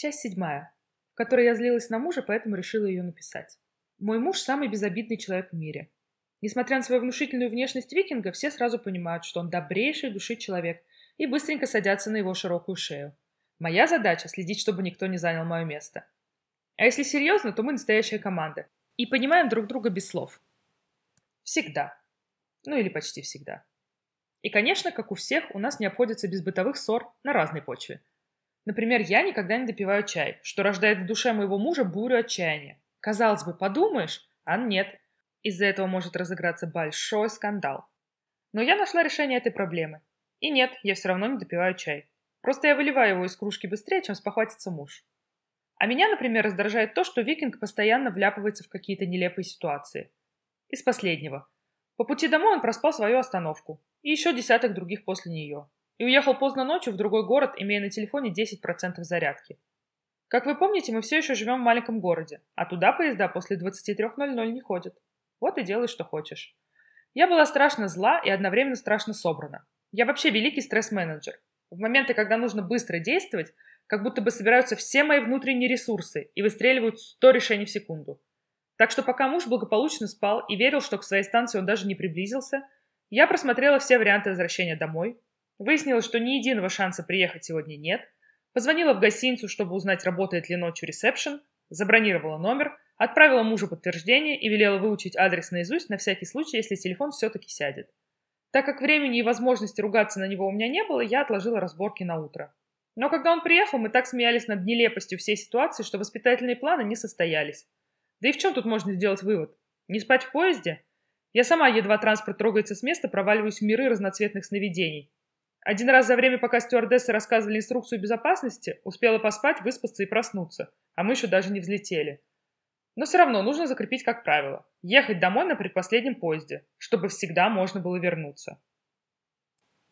Часть седьмая, в которой я злилась на мужа, поэтому решила ее написать. Мой муж самый безобидный человек в мире. Несмотря на свою внушительную внешность викинга, все сразу понимают, что он добрейший души человек и быстренько садятся на его широкую шею. Моя задача – следить, чтобы никто не занял мое место. А если серьезно, то мы настоящая команда. И понимаем друг друга без слов. Всегда. Ну или почти всегда. И, конечно, как у всех, у нас не обходится без бытовых ссор на разной почве. Например, я никогда не допиваю чай, что рождает в душе моего мужа бурю отчаяния. Казалось бы, подумаешь, а нет. Из-за этого может разыграться большой скандал. Но я нашла решение этой проблемы. И нет, я все равно не допиваю чай. Просто я выливаю его из кружки быстрее, чем спохватится муж. А меня, например, раздражает то, что викинг постоянно вляпывается в какие-то нелепые ситуации. Из последнего. По пути домой он проспал свою остановку. И еще десяток других после нее и уехал поздно ночью в другой город, имея на телефоне 10% зарядки. Как вы помните, мы все еще живем в маленьком городе, а туда поезда после 23.00 не ходят. Вот и делай, что хочешь. Я была страшно зла и одновременно страшно собрана. Я вообще великий стресс-менеджер. В моменты, когда нужно быстро действовать, как будто бы собираются все мои внутренние ресурсы и выстреливают 100 решений в секунду. Так что пока муж благополучно спал и верил, что к своей станции он даже не приблизился, я просмотрела все варианты возвращения домой, Выяснилось, что ни единого шанса приехать сегодня нет. Позвонила в гостиницу, чтобы узнать, работает ли ночью ресепшн. Забронировала номер, отправила мужу подтверждение и велела выучить адрес наизусть на всякий случай, если телефон все-таки сядет. Так как времени и возможности ругаться на него у меня не было, я отложила разборки на утро. Но когда он приехал, мы так смеялись над нелепостью всей ситуации, что воспитательные планы не состоялись. Да и в чем тут можно сделать вывод? Не спать в поезде? Я сама, едва транспорт трогается с места, проваливаюсь в миры разноцветных сновидений. Один раз за время, пока стюардессы рассказывали инструкцию безопасности, успела поспать, выспаться и проснуться, а мы еще даже не взлетели. Но все равно нужно закрепить как правило. Ехать домой на предпоследнем поезде, чтобы всегда можно было вернуться.